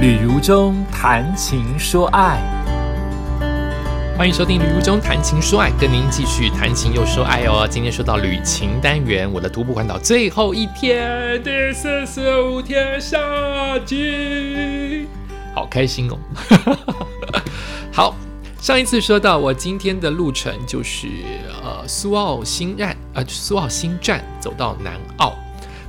旅如中谈情说爱，欢迎收听《旅途中谈情说爱》，跟您继续谈情又说爱哦。今天说到旅行单元，我的徒步环岛最后一天，第四十五天下集，好开心哦！好，上一次说到我今天的路程就是呃苏澳新站，呃苏澳新站走到南澳。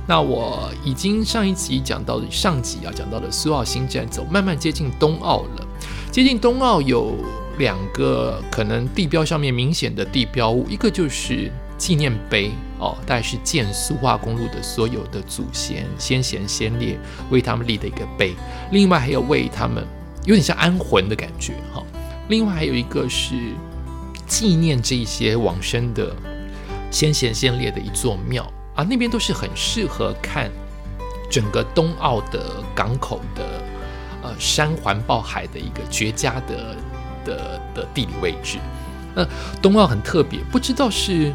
那我已经上一集讲到上集啊，讲到了苏澳新站走，慢慢接近冬奥了。接近冬奥有两个可能地标上面明显的地标物，一个就是纪念碑哦，大概是建苏化公路的所有的祖先先贤先烈为他们立的一个碑。另外还有为他们有点像安魂的感觉哈。另外还有一个是纪念这一些往生的先贤先烈的一座庙。啊，那边都是很适合看整个东澳的港口的，呃，山环抱海的一个绝佳的的的地理位置。那东澳很特别，不知道是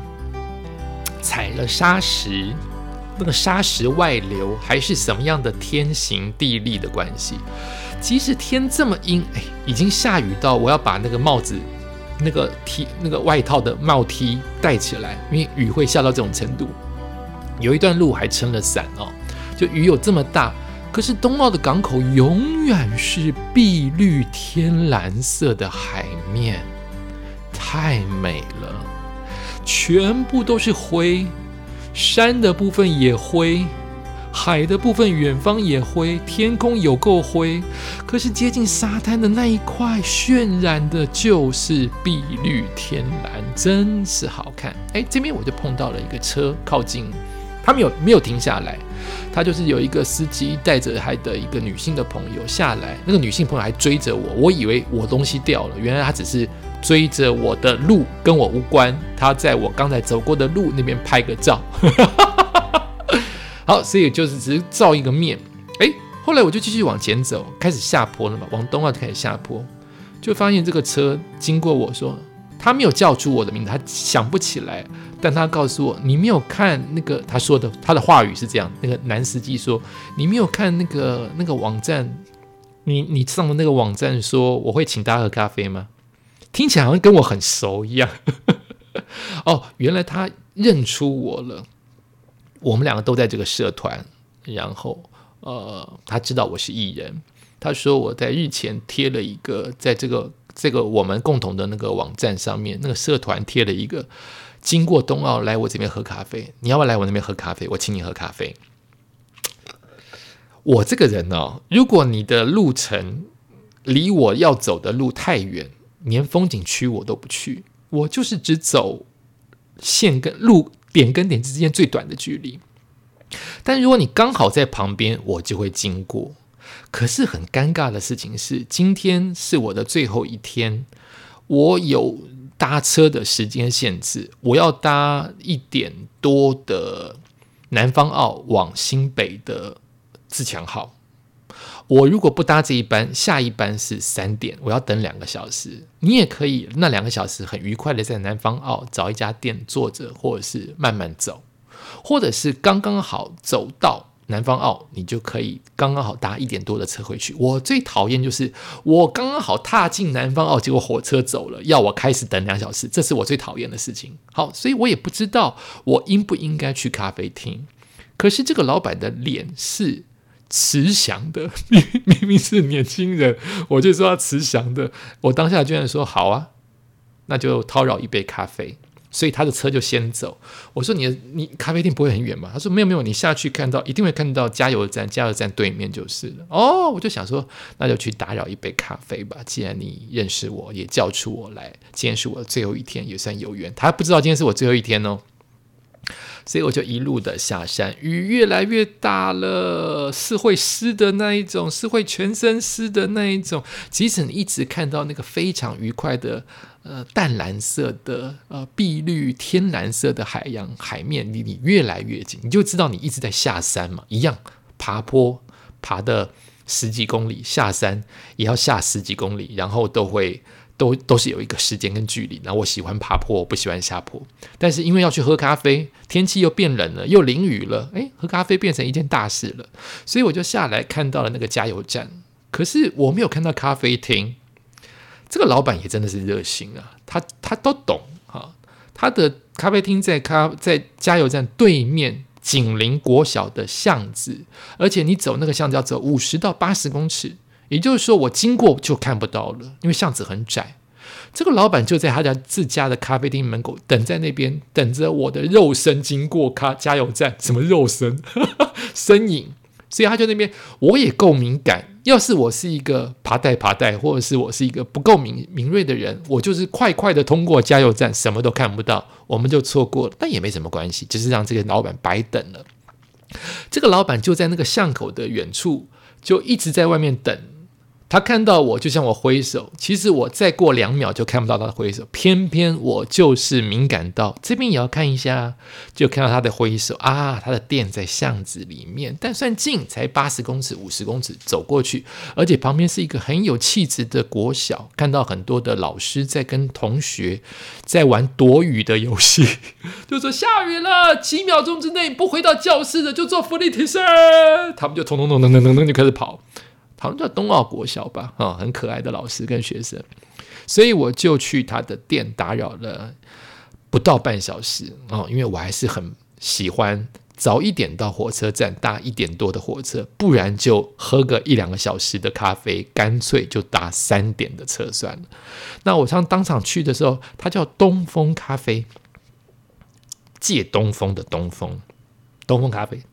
踩了沙石，那个沙石外流，还是什么样的天行地利的关系。即使天这么阴，哎，已经下雨到我要把那个帽子、那个 T、那个外套的帽 T 戴起来，因为雨会下到这种程度。有一段路还撑了伞哦，就雨有这么大，可是冬奥的港口永远是碧绿天蓝色的海面，太美了，全部都是灰，山的部分也灰，海的部分远方也灰，天空有够灰，可是接近沙滩的那一块渲染的就是碧绿天蓝，真是好看。哎，这边我就碰到了一个车靠近。他没有没有停下来，他就是有一个司机带着他的一个女性的朋友下来，那个女性朋友还追着我，我以为我东西掉了，原来他只是追着我的路，跟我无关。他在我刚才走过的路那边拍个照，好，所以就是只是照一个面。哎，后来我就继续往前走，开始下坡了嘛，往东澳就开始下坡，就发现这个车经过我说。他没有叫出我的名字，他想不起来，但他告诉我：“你没有看那个他说的，他的话语是这样。”那个男司机说：“你没有看那个那个网站，你你上的那个网站说我会请大家喝咖啡吗？听起来好像跟我很熟一样。”哦，原来他认出我了。我们两个都在这个社团，然后呃，他知道我是艺人。他说我在日前贴了一个在这个。这个我们共同的那个网站上面，那个社团贴了一个经过冬奥来我这边喝咖啡，你要不要来我那边喝咖啡？我请你喝咖啡。我这个人哦，如果你的路程离我要走的路太远，连风景区我都不去，我就是只走线跟路点跟点之间最短的距离。但如果你刚好在旁边，我就会经过。可是很尴尬的事情是，今天是我的最后一天，我有搭车的时间限制，我要搭一点多的南方澳往新北的自强号。我如果不搭这一班，下一班是三点，我要等两个小时。你也可以那两个小时很愉快的在南方澳找一家店坐着，或者是慢慢走，或者是刚刚好走到。南方澳，你就可以刚刚好搭一点多的车回去。我最讨厌就是我刚刚好踏进南方澳，结果火车走了，要我开始等两小时，这是我最讨厌的事情。好，所以我也不知道我应不应该去咖啡厅。可是这个老板的脸是慈祥的，明明明是年轻人，我就说他慈祥的。我当下居然说好啊，那就叨扰一杯咖啡。所以他的车就先走。我说：“你你咖啡店不会很远吗？”他说：“没有没有，你下去看到一定会看到加油站，加油站对面就是了。”哦，我就想说，那就去打扰一杯咖啡吧。既然你认识我，也叫出我来，今天是我的最后一天，也算有缘。他不知道今天是我最后一天哦，所以我就一路的下山。雨越来越大了，是会湿的那一种，是会全身湿的那一种。即使你一直看到那个非常愉快的。呃，淡蓝色的呃，碧绿天蓝色的海洋海面离你越来越近，你就知道你一直在下山嘛。一样爬坡，爬的十几公里，下山也要下十几公里，然后都会都都是有一个时间跟距离。然后我喜欢爬坡，我不喜欢下坡。但是因为要去喝咖啡，天气又变冷了，又淋雨了，诶，喝咖啡变成一件大事了。所以我就下来看到了那个加油站。可是我没有看到咖啡厅。这个老板也真的是热心啊，他他都懂哈。他的咖啡厅在咖在加油站对面，紧邻国小的巷子，而且你走那个巷子要走五十到八十公尺，也就是说我经过就看不到了，因为巷子很窄。这个老板就在他家自家的咖啡厅门口等在那边，等着我的肉身经过咖加油站，什么肉身 身影。所以他就那边，我也够敏感。要是我是一个爬带爬带，或者是我是一个不够敏敏锐的人，我就是快快的通过加油站，什么都看不到，我们就错过了。但也没什么关系，只是让这个老板白等了。这个老板就在那个巷口的远处，就一直在外面等。他看到我就向我挥手，其实我再过两秒就看不到他的挥手，偏偏我就是敏感到这边也要看一下，就看到他的挥手啊，他的店在巷子里面，但算近，才八十公尺、五十公尺走过去，而且旁边是一个很有气质的国小，看到很多的老师在跟同学在玩躲雨的游戏，就说下雨了，几秒钟之内不回到教室的就做福利提升，他们就咚咚咚咚咚咚咚就开始跑。好像叫冬奥国小吧，啊，很可爱的老师跟学生，所以我就去他的店打扰了不到半小时啊，因为我还是很喜欢早一点到火车站搭一点多的火车，不然就喝个一两个小时的咖啡，干脆就搭三点的车算了。那我上当场去的时候，它叫东风咖啡，借东风的东风，东风咖啡，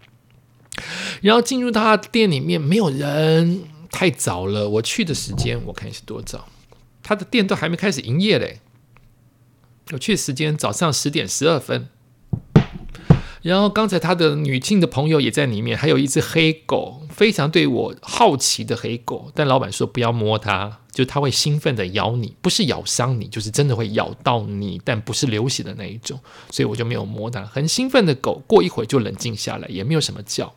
然后进入他店里面，没有人。太早了，我去的时间我看是多早？他的店都还没开始营业嘞。我去的时间早上十点十二分。然后刚才他的女性的朋友也在里面，还有一只黑狗，非常对我好奇的黑狗。但老板说不要摸它，就它会兴奋的咬你，不是咬伤你，就是真的会咬到你，但不是流血的那一种。所以我就没有摸它。很兴奋的狗，过一会儿就冷静下来，也没有什么叫。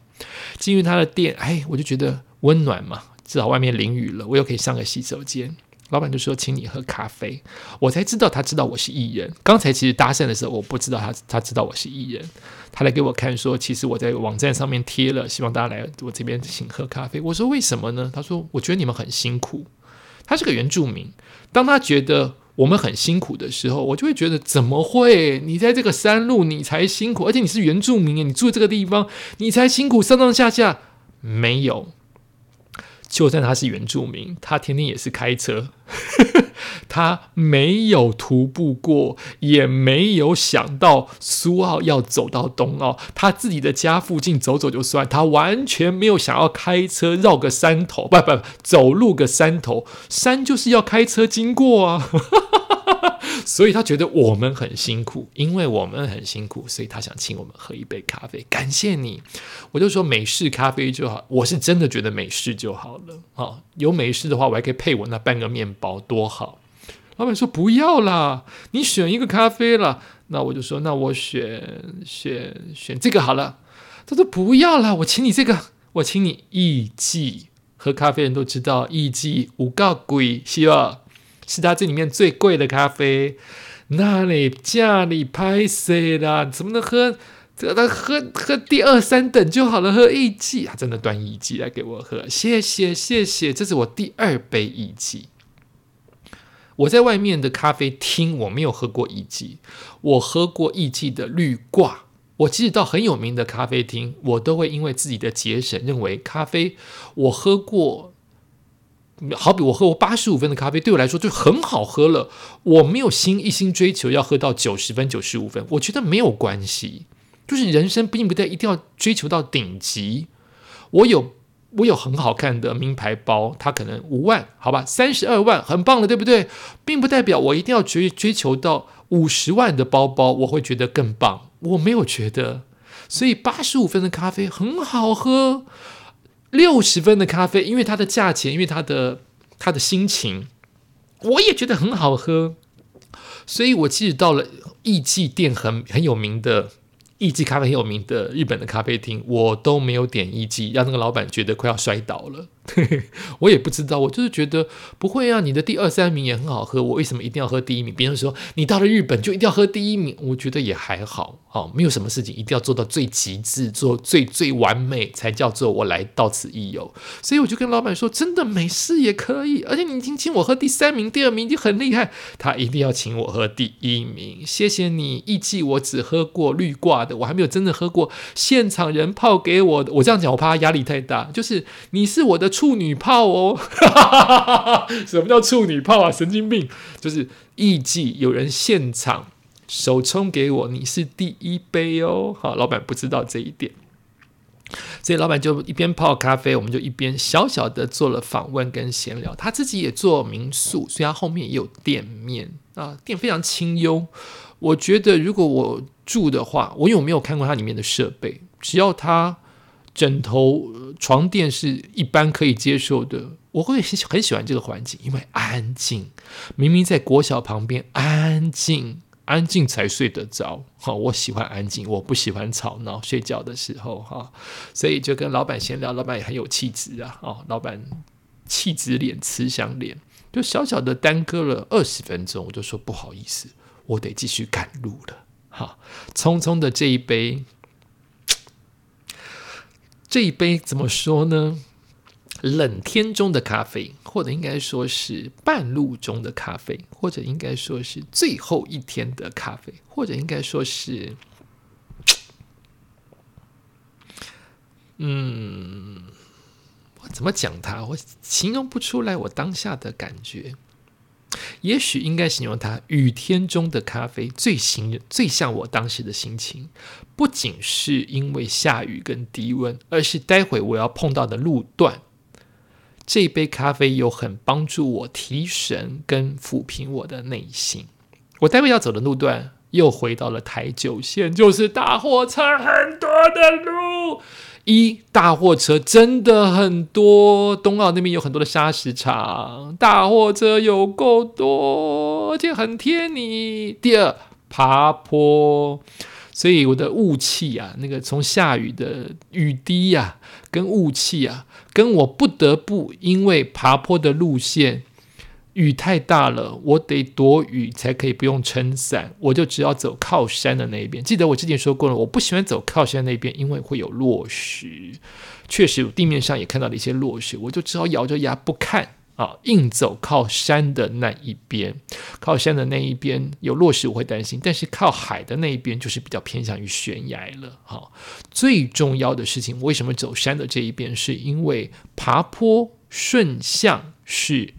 进入他的店，哎，我就觉得温暖嘛。至少外面淋雨了，我又可以上个洗手间。老板就说：“请你喝咖啡。”我才知道他知道我是艺人。刚才其实搭讪的时候，我不知道他他知道我是艺人。他来给我看说：“其实我在网站上面贴了，希望大家来我这边请喝咖啡。”我说：“为什么呢？”他说：“我觉得你们很辛苦。”他是个原住民。当他觉得我们很辛苦的时候，我就会觉得：怎么会？你在这个山路，你才辛苦，而且你是原住民，你住这个地方，你才辛苦，上上下下没有。就算他是原住民，他天天也是开车，他没有徒步过，也没有想到苏澳要走到东澳，他自己的家附近走走就算，他完全没有想要开车绕个山头，不不，走路个山头，山就是要开车经过啊。所以他觉得我们很辛苦，因为我们很辛苦，所以他想请我们喝一杯咖啡，感谢你。我就说美式咖啡就好，我是真的觉得美式就好了。好，有美式的话，我还可以配我那半个面包，多好。老板说不要啦，你选一个咖啡啦。那我就说，那我选选选这个好了。他说不要啦，我请你这个，我请你艺记。喝咖啡人都知道艺记五告贵，希望。是他这里面最贵的咖啡，那里家里拍谁啦？怎么能喝？这他喝喝第二三等就好了，喝一季，他真的端一季来给我喝，谢谢谢谢，这是我第二杯一季。我在外面的咖啡厅我没有喝过一季，我喝过一季的绿挂。我即使到很有名的咖啡厅，我都会因为自己的节省，认为咖啡我喝过。好比我喝过八十五分的咖啡，对我来说就很好喝了。我没有心一心追求要喝到九十分、九十五分，我觉得没有关系。就是人生并不在一定要追求到顶级。我有我有很好看的名牌包，它可能五万，好吧，三十二万，很棒了，对不对？并不代表我一定要追追求到五十万的包包，我会觉得更棒。我没有觉得，所以八十五分的咖啡很好喝。六十分的咖啡，因为它的价钱，因为它的它的心情，我也觉得很好喝。所以我即使到了艺伎店很很有名的艺伎咖啡很有名的日本的咖啡厅，我都没有点艺伎，让那个老板觉得快要摔倒了。我也不知道，我就是觉得不会啊。你的第二三名也很好喝，我为什么一定要喝第一名？别人说你到了日本就一定要喝第一名，我觉得也还好。哦，没有什么事情一定要做到最极致，做最最完美才叫做我来到此一游。所以我就跟老板说，真的没事也可以。而且你已经请我喝第三名、第二名已经很厉害，他一定要请我喝第一名。谢谢你，一季我只喝过绿挂的，我还没有真的喝过现场人泡给我的。我这样讲，我怕他压力太大。就是你是我的处女泡哦，什么叫处女泡啊？神经病！就是艺伎有人现场。手冲给我，你是第一杯哦。好，老板不知道这一点，所以老板就一边泡咖啡，我们就一边小小的做了访问跟闲聊。他自己也做民宿，所以他后面也有店面啊，店非常清幽。我觉得如果我住的话，我有没有看过它里面的设备？只要它枕头、床垫是一般可以接受的，我会 很喜欢这个环境，因为安静。明明在国小旁边，安静。安静才睡得着，哈，我喜欢安静，我不喜欢吵闹。睡觉的时候，哈，所以就跟老板闲聊，老板也很有气质啊，哦，老板气质脸、慈祥脸，就小小的耽搁了二十分钟，我就说不好意思，我得继续赶路了，哈，匆匆的这一杯，这一杯怎么说呢？冷天中的咖啡，或者应该说是半路中的咖啡，或者应该说是最后一天的咖啡，或者应该说是，嗯，我怎么讲它？我形容不出来我当下的感觉。也许应该形容它，雨天中的咖啡最形最像我当时的心情。不仅是因为下雨跟低温，而是待会我要碰到的路段。这杯咖啡有很帮助我提神跟抚平我的内心。我待会要走的路段又回到了台九线，就是大货车很多的路。一大货车真的很多，冬奥那边有很多的砂石场，大货车有够多，而且很贴你。第二爬坡。所以我的雾气啊，那个从下雨的雨滴呀，跟雾气啊，跟我不得不因为爬坡的路线雨太大了，我得躲雨才可以不用撑伞，我就只要走靠山的那一边。记得我之前说过了，我不喜欢走靠山那边，因为会有落石。确实地面上也看到了一些落石，我就只好咬着牙不看。啊，硬走靠山的那一边，靠山的那一边有落石，我会担心；但是靠海的那一边，就是比较偏向于悬崖了。哈，最重要的事情，为什么走山的这一边？是因为爬坡顺向是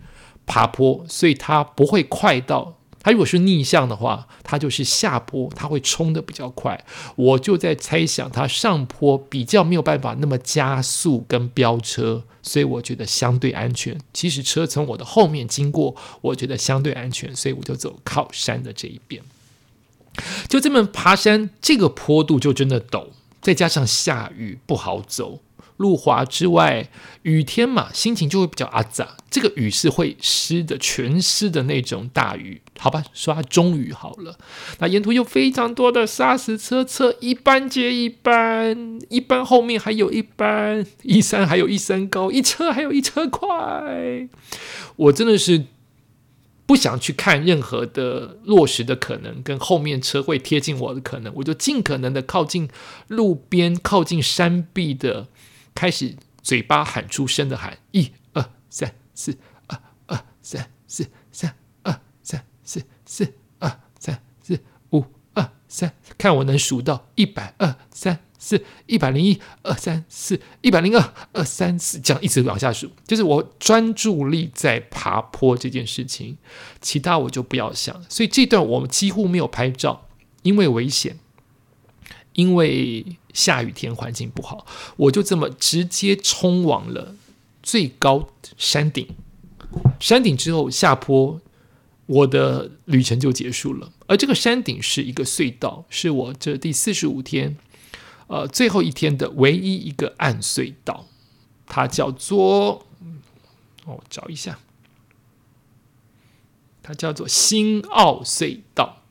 爬坡，所以它不会快到。它如果是逆向的话，它就是下坡，它会冲的比较快。我就在猜想，它上坡比较没有办法那么加速跟飙车，所以我觉得相对安全。其实车从我的后面经过，我觉得相对安全，所以我就走靠山的这一边。就这么爬山，这个坡度就真的陡，再加上下雨不好走。路滑之外，雨天嘛，心情就会比较阿杂。这个雨是会湿的，全湿的那种大雨，好吧，说它中雨好了。那沿途有非常多的砂石车，车一班接一班，一班后面还有一班，一山还有一山高，一车还有一车快。我真的是不想去看任何的落石的可能，跟后面车会贴近我的可能，我就尽可能的靠近路边，靠近山壁的。开始嘴巴喊出声的喊，一二三四，二二三四，三二三四，四二三四五二三，看我能数到一百二三四，一百零一二三四，一百零二二三四，这样一直往下数。就是我专注力在爬坡这件事情，其他我就不要想。所以这段我们几乎没有拍照，因为危险。因为下雨天环境不好，我就这么直接冲往了最高山顶。山顶之后下坡，我的旅程就结束了。而这个山顶是一个隧道，是我这第四十五天，呃，最后一天的唯一一个暗隧道。它叫做……我找一下，它叫做新奥隧道。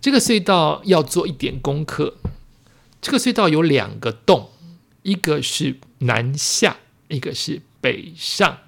这个隧道要做一点功课。这个隧道有两个洞，一个是南下，一个是北上，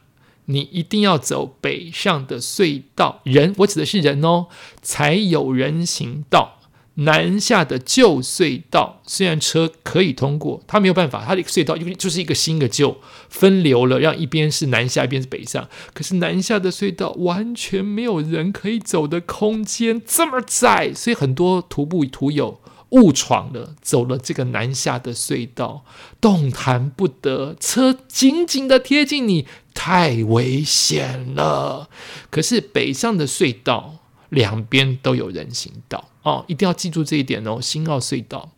你一定要走北上的隧道。人，我指的是人哦，才有人行道。南下的旧隧道，虽然车可以通过，它没有办法，它的隧道就就是一个新的旧分流了，让一边是南下，一边是北上。可是南下的隧道完全没有人可以走的空间，这么窄，所以很多徒步徒友误闯了，走了这个南下的隧道，动弹不得，车紧紧的贴近你，太危险了。可是北上的隧道两边都有人行道。哦，一定要记住这一点哦！新奥隧道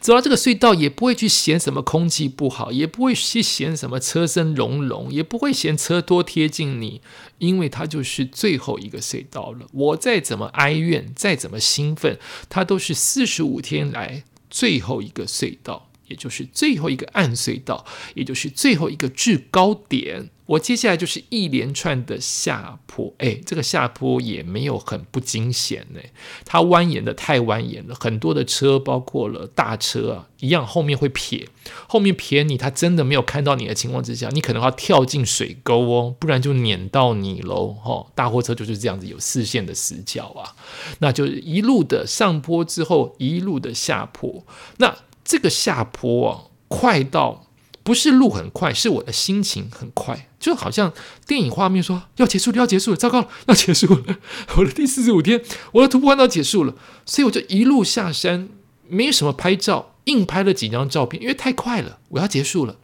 走到这个隧道，也不会去嫌什么空气不好，也不会去嫌什么车身隆隆，也不会嫌车多贴近你，因为它就是最后一个隧道了。我再怎么哀怨，再怎么兴奋，它都是四十五天来最后一个隧道。也就是最后一个暗隧道，也就是最后一个制高点。我接下来就是一连串的下坡，哎，这个下坡也没有很不惊险呢。它蜿蜒的太蜿蜒了，很多的车，包括了大车啊，一样后面会撇，后面撇你，他真的没有看到你的情况之下，你可能要跳进水沟哦，不然就碾到你喽。哈，大货车就是这样子，有视线的死角啊，那就是一路的上坡之后，一路的下坡，那。这个下坡啊，快到不是路很快，是我的心情很快，就好像电影画面说要结束了，要结束了，糟糕，要结束了，我的第四十五天，我的徒步环岛结束了，所以我就一路下山，没什么拍照，硬拍了几张照片，因为太快了，我要结束了。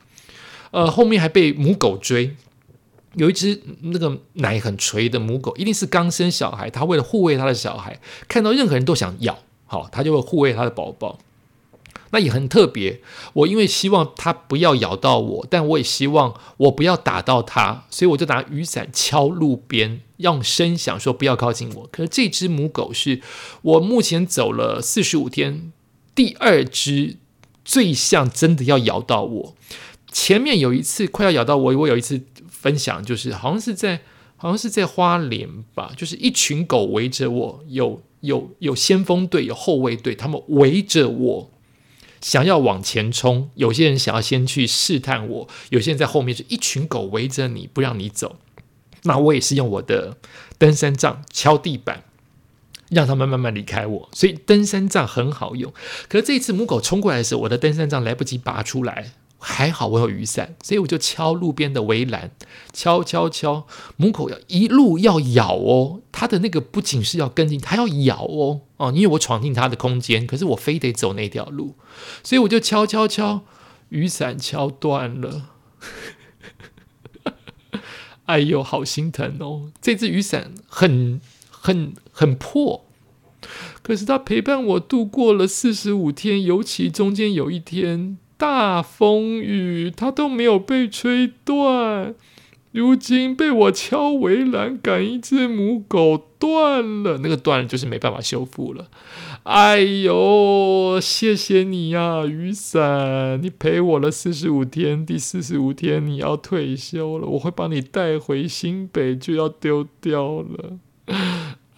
呃，后面还被母狗追，有一只那个奶很垂的母狗，一定是刚生小孩，它为了护卫它的小孩，看到任何人都想咬，好，它就会护卫它的宝宝。那也很特别，我因为希望它不要咬到我，但我也希望我不要打到它，所以我就拿雨伞敲路边，用声响说不要靠近我。可是这只母狗是我目前走了四十五天第二只最像真的要咬到我。前面有一次快要咬到我，我有一次分享就是好像是在好像是在花莲吧，就是一群狗围着我，有有有先锋队，有后卫队，他们围着我。想要往前冲，有些人想要先去试探我，有些人在后面是一群狗围着你不让你走。那我也是用我的登山杖敲地板，让他们慢慢离开我。所以登山杖很好用。可是这一次母狗冲过来的时候，我的登山杖来不及拔出来。还好我有雨伞，所以我就敲路边的围栏，敲敲敲，母狗要一路要咬哦，它的那个不仅是要跟进，它要咬哦哦，因为我闯进它的空间，可是我非得走那条路，所以我就敲敲敲，雨伞敲断了，哎呦，好心疼哦，这只雨伞很很很破，可是它陪伴我度过了四十五天，尤其中间有一天。大风雨，它都没有被吹断。如今被我敲围栏赶一只母狗断了，那个断了就是没办法修复了。哎呦，谢谢你呀，雨伞，你陪我了四十五天，第四十五天你要退休了，我会把你带回新北，就要丢掉了。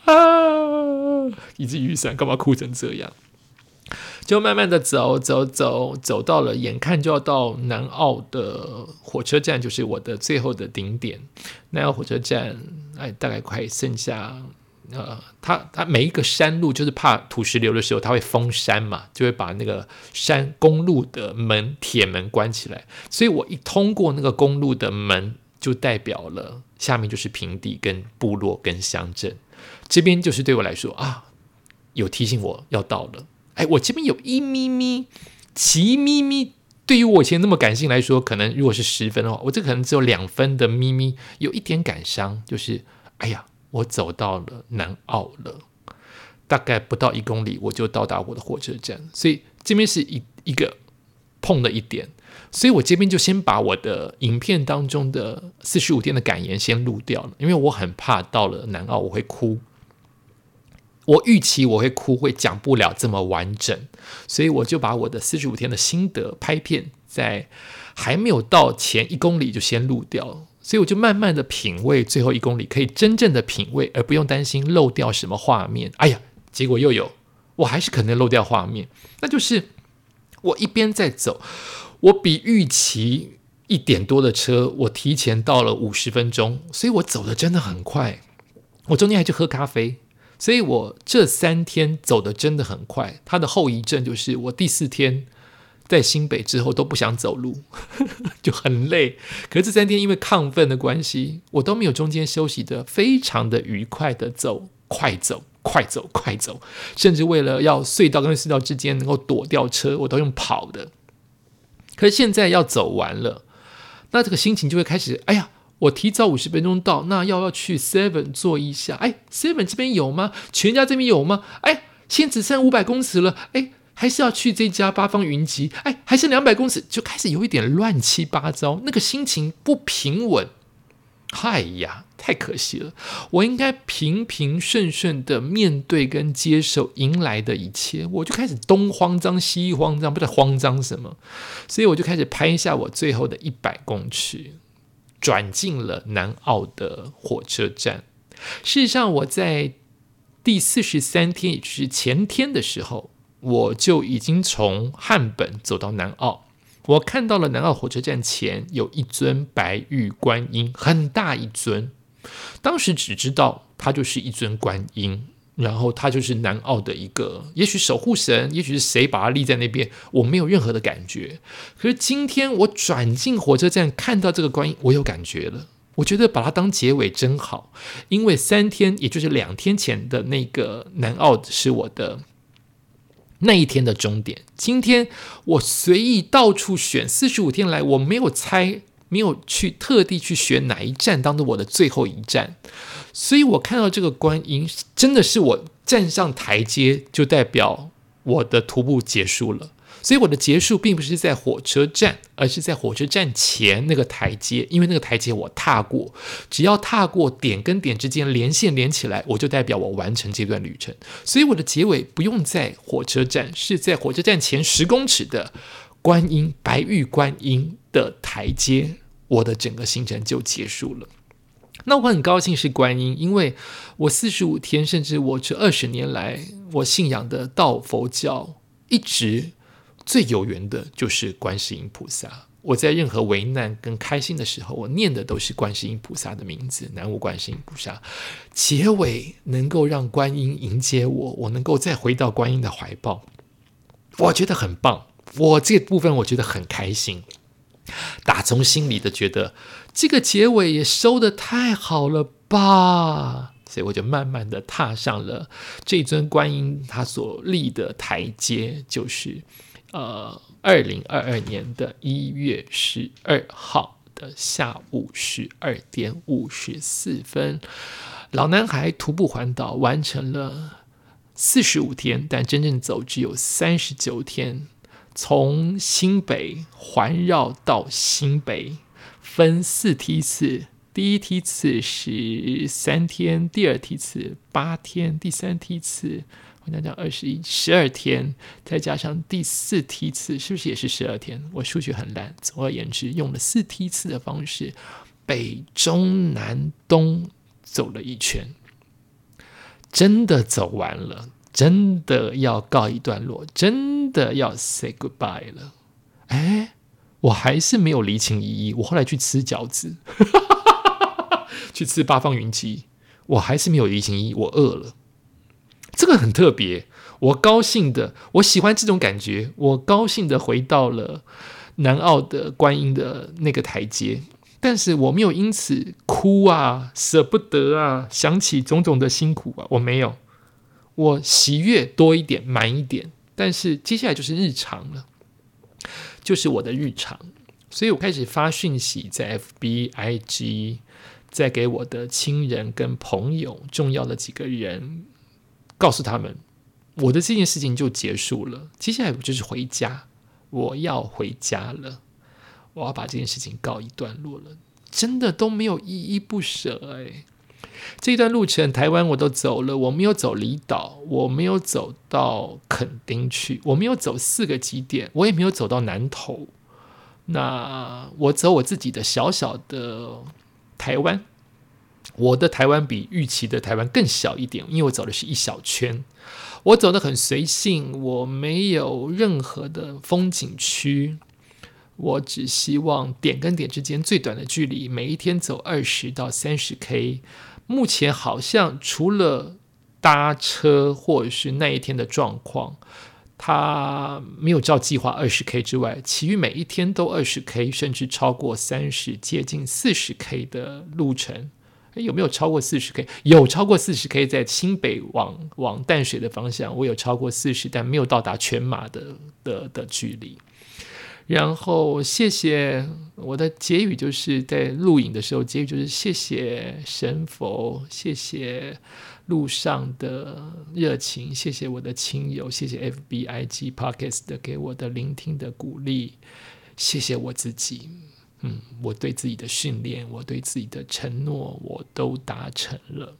啊，一只雨伞干嘛哭成这样？就慢慢的走走走，走到了眼看就要到南澳的火车站，就是我的最后的顶点。南澳火车站，哎，大概快剩下，呃，它它每一个山路就是怕土石流的时候，它会封山嘛，就会把那个山公路的门铁门关起来。所以我一通过那个公路的门，就代表了下面就是平地跟部落跟乡镇，这边就是对我来说啊，有提醒我要到了。哎，我这边有一咪咪，奇咪咪。对于我以前那么感性来说，可能如果是十分的话，我这可能只有两分的咪咪，有一点感伤，就是哎呀，我走到了南澳了，大概不到一公里我就到达我的火车站，所以这边是一一个碰的一点，所以我这边就先把我的影片当中的四十五天的感言先录掉了，因为我很怕到了南澳我会哭。我预期我会哭，会讲不了这么完整，所以我就把我的四十五天的心得拍片，在还没有到前一公里就先录掉，所以我就慢慢的品味最后一公里，可以真正的品味，而不用担心漏掉什么画面。哎呀，结果又有，我还是可能漏掉画面，那就是我一边在走，我比预期。一点多的车，我提前到了五十分钟，所以我走的真的很快。我中间还去喝咖啡，所以我这三天走的真的很快。它的后遗症就是我第四天在新北之后都不想走路，就很累。可是这三天因为亢奋的关系，我都没有中间休息的，非常的愉快的走，快走，快走，快走，甚至为了要隧道跟隧道之间能够躲掉车，我都用跑的。可是现在要走完了，那这个心情就会开始，哎呀。我提早五十分钟到，那要不要去 Seven 坐一下？哎，Seven 这边有吗？全家这边有吗？哎，现在只剩五百公尺了，哎，还是要去这家八方云集？哎，还剩两百公尺，就开始有一点乱七八糟，那个心情不平稳。嗨呀，太可惜了！我应该平平顺顺的面对跟接受迎来的一切，我就开始东慌张西慌张，不知道慌张什么，所以我就开始拍一下我最后的一百公尺。转进了南澳的火车站。事实上，我在第四十三天，也就是前天的时候，我就已经从汉本走到南澳。我看到了南澳火车站前有一尊白玉观音，很大一尊。当时只知道它就是一尊观音。然后他就是南澳的一个，也许守护神，也许是谁把他立在那边，我没有任何的感觉。可是今天我转进火车站看到这个观音，我有感觉了。我觉得把它当结尾真好，因为三天，也就是两天前的那个南澳是我的那一天的终点。今天我随意到处选，四十五天来我没有猜，没有去特地去选哪一站当做我的最后一站。所以我看到这个观音，真的是我站上台阶，就代表我的徒步结束了。所以我的结束并不是在火车站，而是在火车站前那个台阶，因为那个台阶我踏过，只要踏过点跟点之间连线连起来，我就代表我完成这段旅程。所以我的结尾不用在火车站，是在火车站前十公尺的观音白玉观音的台阶，我的整个行程就结束了。那我很高兴是观音，因为我四十五天，甚至我这二十年来，我信仰的道佛教一直最有缘的就是观世音菩萨。我在任何危难跟开心的时候，我念的都是观世音菩萨的名字，南无观世音菩萨。结尾能够让观音迎接我，我能够再回到观音的怀抱，我觉得很棒。我这部分我觉得很开心。打从心里的觉得这个结尾也收的太好了吧，所以我就慢慢的踏上了这尊观音他所立的台阶，就是呃二零二二年的一月十二号的下午十二点五十四分，老男孩徒步环岛完成了四十五天，但真正走只有三十九天。从新北环绕到新北，分四梯次。第一梯次是三天，第二梯次八天，第三梯次我讲讲二十一十二天，再加上第四梯次，是不是也是十二天？我数学很烂。总而言之，用了四梯次的方式，北中南东走了一圈，真的走完了。真的要告一段落，真的要 say goodbye 了。哎，我还是没有离情依依。我后来去吃饺子，去吃八方云集，我还是没有离情依依。我饿了，这个很特别。我高兴的，我喜欢这种感觉。我高兴的回到了南澳的观音的那个台阶，但是我没有因此哭啊，舍不得啊，想起种种的辛苦啊，我没有。我喜悦多一点，满一点，但是接下来就是日常了，就是我的日常，所以我开始发讯息在 FB、IG，在给我的亲人跟朋友重要的几个人，告诉他们我的这件事情就结束了，接下来我就是回家，我要回家了，我要把这件事情告一段落了，真的都没有依依不舍哎。这段路程，台湾我都走了，我没有走离岛，我没有走到垦丁去，我没有走四个基点，我也没有走到南投。那我走我自己的小小的台湾，我的台湾比预期的台湾更小一点，因为我走的是一小圈，我走的很随性，我没有任何的风景区，我只希望点跟点之间最短的距离，每一天走二十到三十 K。目前好像除了搭车或者是那一天的状况，他没有照计划二十 K 之外，其余每一天都二十 K，甚至超过三十，接近四十 K 的路程。诶有没有超过四十 K？有超过四十 K，在新北往往淡水的方向，我有超过四十，但没有到达全马的的的距离。然后谢谢我的结语，就是在录影的时候，结语就是谢谢神佛，谢谢路上的热情，谢谢我的亲友，谢谢 FBIG Podcast 的给我的聆听的鼓励，谢谢我自己。嗯，我对自己的训练，我对自己的承诺，我都达成了。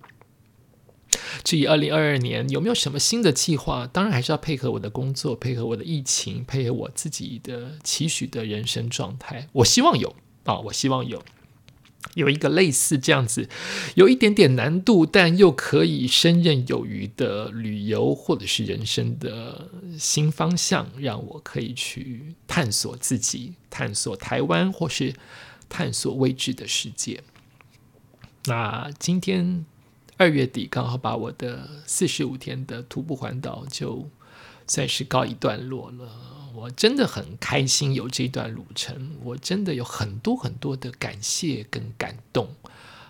至于二零二二年有没有什么新的计划，当然还是要配合我的工作，配合我的疫情，配合我自己的期许的人生状态。我希望有啊，我希望有有一个类似这样子，有一点点难度，但又可以胜任有余的旅游或者是人生的新方向，让我可以去探索自己，探索台湾，或是探索未知的世界。那今天。二月底刚好把我的四十五天的徒步环岛就算是告一段落了。我真的很开心有这段路程，我真的有很多很多的感谢跟感动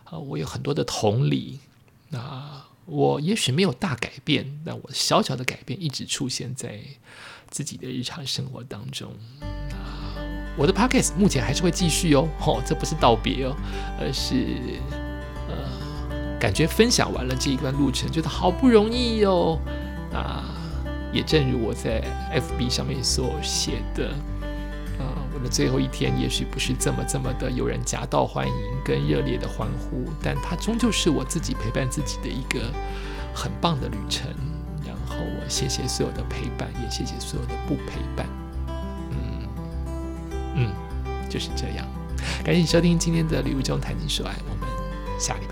啊！我有很多的同理。那我也许没有大改变，但我小小的改变一直出现在自己的日常生活当中。啊，我的 podcast 目前还是会继续哦，吼，这不是道别哦，而是。感觉分享完了这一段路程，觉得好不容易哟。啊，也正如我在 FB 上面所写的，啊，我的最后一天也许不是这么这么的有人夹道欢迎跟热烈的欢呼，但它终究是我自己陪伴自己的一个很棒的旅程。然后我谢谢所有的陪伴，也谢谢所有的不陪伴。嗯嗯，就是这样。感谢你收听今天的礼物中谈情说爱，我们下礼拜。